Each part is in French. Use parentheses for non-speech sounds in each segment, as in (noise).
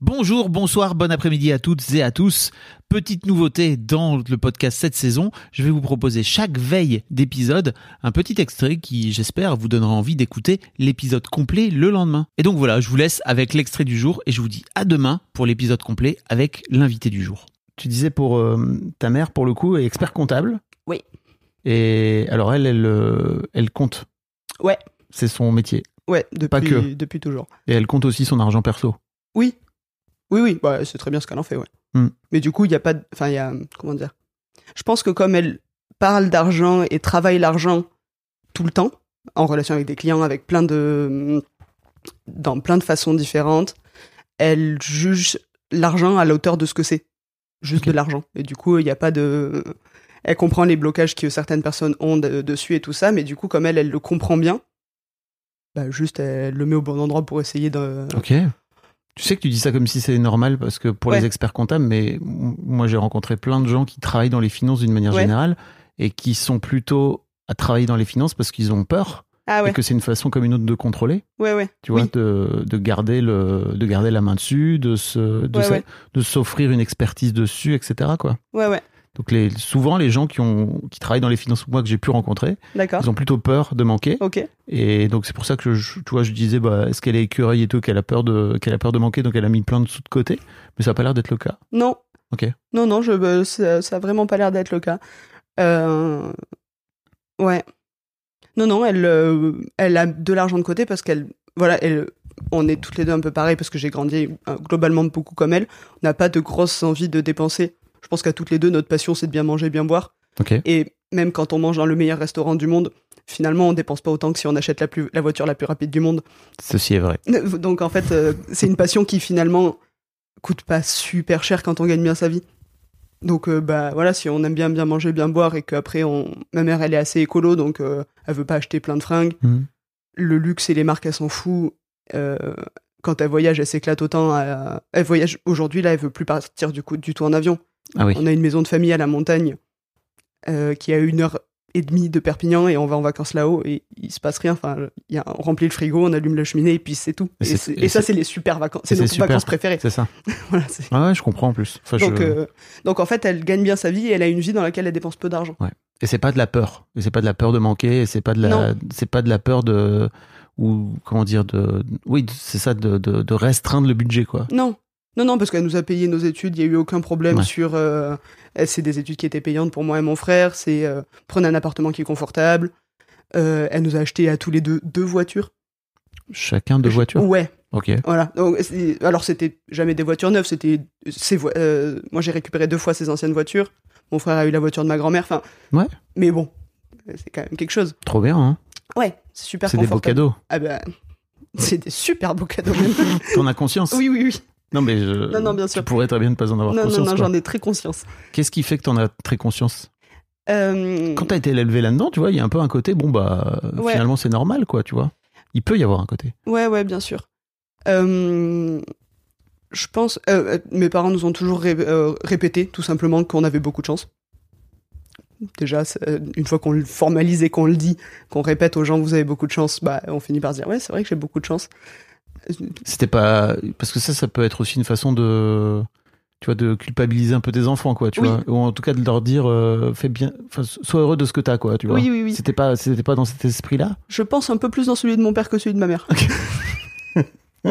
Bonjour, bonsoir, bon après-midi à toutes et à tous. Petite nouveauté dans le podcast cette saison, je vais vous proposer chaque veille d'épisode un petit extrait qui, j'espère, vous donnera envie d'écouter l'épisode complet le lendemain. Et donc voilà, je vous laisse avec l'extrait du jour et je vous dis à demain pour l'épisode complet avec l'invité du jour. Tu disais pour euh, ta mère, pour le coup, est expert comptable. Oui. Et alors elle, elle, euh, elle compte. Ouais, C'est son métier. ouais, depuis, Pas que. depuis toujours. Et elle compte aussi son argent perso. Oui, oui, oui, bah, c'est très bien ce qu'elle en fait, ouais. Hmm. Mais du coup, il n'y a pas de... Enfin, il y a... Comment dire? Je pense que comme elle parle d'argent et travaille l'argent tout le temps, en relation avec des clients, avec plein de... dans plein de façons différentes, elle juge l'argent à la hauteur de ce que c'est. Juste de l'argent. Et du coup, il n'y a pas de... Elle comprend les blocages que certaines personnes ont de- dessus et tout ça, mais du coup, comme elle, elle le comprend bien, bah, juste, elle le met au bon endroit pour essayer de... Ok. Tu sais que tu dis ça comme si c'est normal parce que pour les experts comptables, mais moi j'ai rencontré plein de gens qui travaillent dans les finances d'une manière Ouais. générale et qui sont plutôt à travailler dans les finances parce qu'ils ont peur Ah ouais, et que c'est une façon comme une autre de contrôler, ouais, ouais. tu vois, Oui. de, de garder le, de garder la main dessus, de se, de s'offrir une expertise dessus, etc. Quoi. Ouais, ouais, Donc les, souvent les gens qui ont, qui travaillent dans les finances, moi que j'ai pu rencontrer, ils ont plutôt peur de manquer. Et donc c'est pour ça que je, tu vois, je disais, bah, est-ce qu'elle est écureuil et tout, qu'elle a peur de, qu'elle a peur de manquer, donc elle a mis plein de sous de côté. Mais ça a pas l'air d'être le cas. Non. Ok. Non, non, je, bah, ça, ça a vraiment pas l'air d'être le cas. Euh, Ouais. Non, non, elle, euh, elle a de l'argent de côté parce qu'elle. Voilà, elle. On est toutes les deux un peu pareil parce que j'ai grandi euh, globalement beaucoup comme elle. On n'a pas de grosses envies de dépenser. Je pense qu'à toutes les deux, notre passion, c'est de bien manger, bien boire. Et même quand on mange dans le meilleur restaurant du monde, finalement, on dépense pas autant que si on achète la, plus, la voiture la plus rapide du monde. Ceci est vrai. (laughs) Donc en fait, euh, c'est une passion qui finalement coûte pas super cher quand on gagne bien sa vie. Donc euh, bah voilà, si on aime bien bien manger, bien boire et qu'après on, ma mère elle est assez écolo donc euh, elle veut pas acheter plein de fringues. Mhm. Le luxe et les marques elle s'en fout. Euh, quand elle voyage, elle s'éclate autant. Elle, elle voyage aujourd'hui là, elle veut plus partir du coup du tout en avion. Ah oui. On a une maison de famille à la montagne euh, qui a une heure et demie de Perpignan et on va en vacances là-haut et il se passe rien. Enfin, il y a, on remplit le frigo, on allume la cheminée et puis c'est tout. Et ça, c'est- les super vacances. C'est nos super. vacances préférées. C'est ça. (laughs) Voilà, Ah ouais, je comprends en plus. Enfin, je- donc, euh, donc en fait, elle gagne bien sa vie et elle a une vie dans laquelle elle dépense peu d'argent. Et c'est pas de la peur. Et c'est pas de la peur de manquer. Et c'est pas de la. C'est pas de la peur de. Ou comment dire de. Oui, c'est ça de, de, de restreindre le budget quoi. Non. Non, non, parce qu'elle nous a payé nos études, il n'y a eu aucun problème Ouais. sur... euh, c'est des études qui étaient payantes pour moi et mon frère, c'est euh, prenez un appartement qui est confortable. Euh, elle nous a acheté à tous les deux deux voitures. Chacun de voitures? Ouais, Ok. Voilà. Donc, alors c'était jamais des voitures neuves, c'était vo- euh, moi j'ai récupéré deux fois ses anciennes voitures. Mon frère a eu la voiture de ma grand-mère. Enfin. Ouais. Mais bon, c'est quand même quelque chose. Trop bien. Hein Ouais, c'est super c'est des beaux cadeaux. Ah ben, (laughs) c'est des super beaux cadeaux. même. (laughs) T'en as conscience. oui, oui, oui. Non mais je. Non, non, bien Tu pourrais très bien ne pas en avoir Non, non, conscience. non, quoi. j'en ai très conscience. Qu'est-ce qui fait que t'en as très conscience? Euh, Quand t'as été élevé là-dedans, tu vois, il y a un peu un côté, bon bah, Ouais. finalement c'est normal, quoi, tu vois. Il peut y avoir un côté. Ouais, ouais, bien sûr. Euh, je pense. euh, mes parents nous ont toujours ré- répété, tout simplement, qu'on avait beaucoup de chance. Déjà, une fois qu'on le formalise et qu'on le dit, qu'on répète aux gens, vous avez beaucoup de chance, bah, on finit par se dire, ouais, c'est vrai que j'ai beaucoup de chance. C'était pas parce que ça, ça peut être aussi une façon de, tu vois, de culpabiliser un peu tes enfants, quoi, tu Oui. vois, ou en tout cas de leur dire, euh, fais bien, enfin, sois heureux de ce que t'as, quoi, tu vois. Oui, oui, oui. C'était pas, c'était pas dans cet esprit-là? Je pense un peu plus dans celui de mon père que celui de ma mère. (laughs)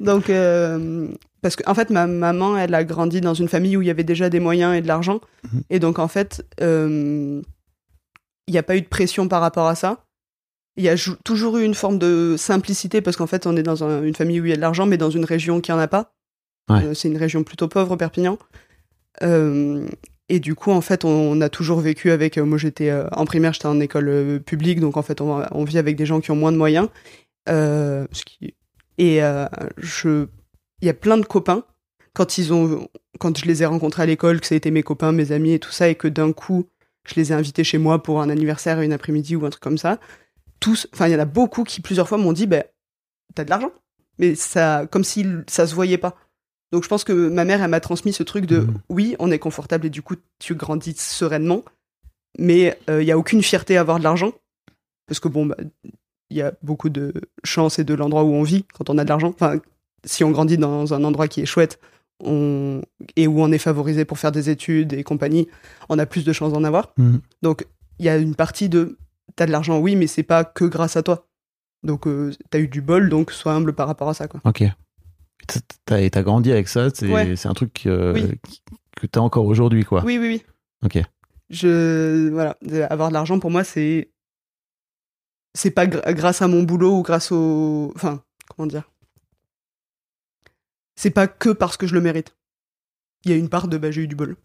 Donc, euh, parce qu'en en fait, ma maman, elle a grandi dans une famille où il y avait déjà des moyens et de l'argent. Mhm. Et donc, en fait, euh, il n'y a pas eu de pression par rapport à ça. Il y a jou- toujours eu une forme de simplicité parce qu'en fait, on est dans un- une famille où il y a de l'argent, mais dans une région qui en a pas. Ouais. Euh, c'est une région plutôt pauvre, Perpignan. Euh, et du coup, en fait, on, a toujours vécu avec. euh, moi, j'étais en primaire, j'étais en école publique, donc en fait, on, on vit avec des gens qui ont moins de moyens. Ce qui est Et je, il y a plein de copains quand ils ont, quand je les ai rencontrés à l'école, que ça a été mes copains, mes amis et tout ça, et que d'un coup je les ai invités chez moi pour un anniversaire, une après-midi ou un truc comme ça. Tous, enfin il y en a beaucoup qui plusieurs fois m'ont dit, ben t'as de l'argent, mais ça, comme si ça se voyait pas. Donc je pense que ma mère, elle m'a transmis ce truc de, Mhm. oui, on est confortable et du coup tu grandis sereinement, mais euh, il y a aucune fierté à avoir de l'argent, parce que bon, bah, il y a beaucoup de chance et de l'endroit où on vit quand on a de l'argent. Enfin, si on grandit dans un endroit qui est chouette on... et où on est favorisé pour faire des études et compagnie, on a plus de chances d'en avoir. Mhm. Donc, il y a une partie de t'as de l'argent, oui, mais c'est pas que grâce à toi. Donc, euh, t'as eu du bol, donc sois humble par rapport à ça, quoi. Ok. T'as- T'as grandi avec ça, c'est Ouais. c'est un truc euh, Oui. que t'as encore aujourd'hui, quoi. Oui, oui, oui. Ok. Je voilà, avoir de l'argent pour moi, c'est c'est pas gr- grâce à mon boulot ou grâce au, enfin, comment dire? C'est pas que parce que je le mérite. Il y a une part de bah j'ai eu du bol.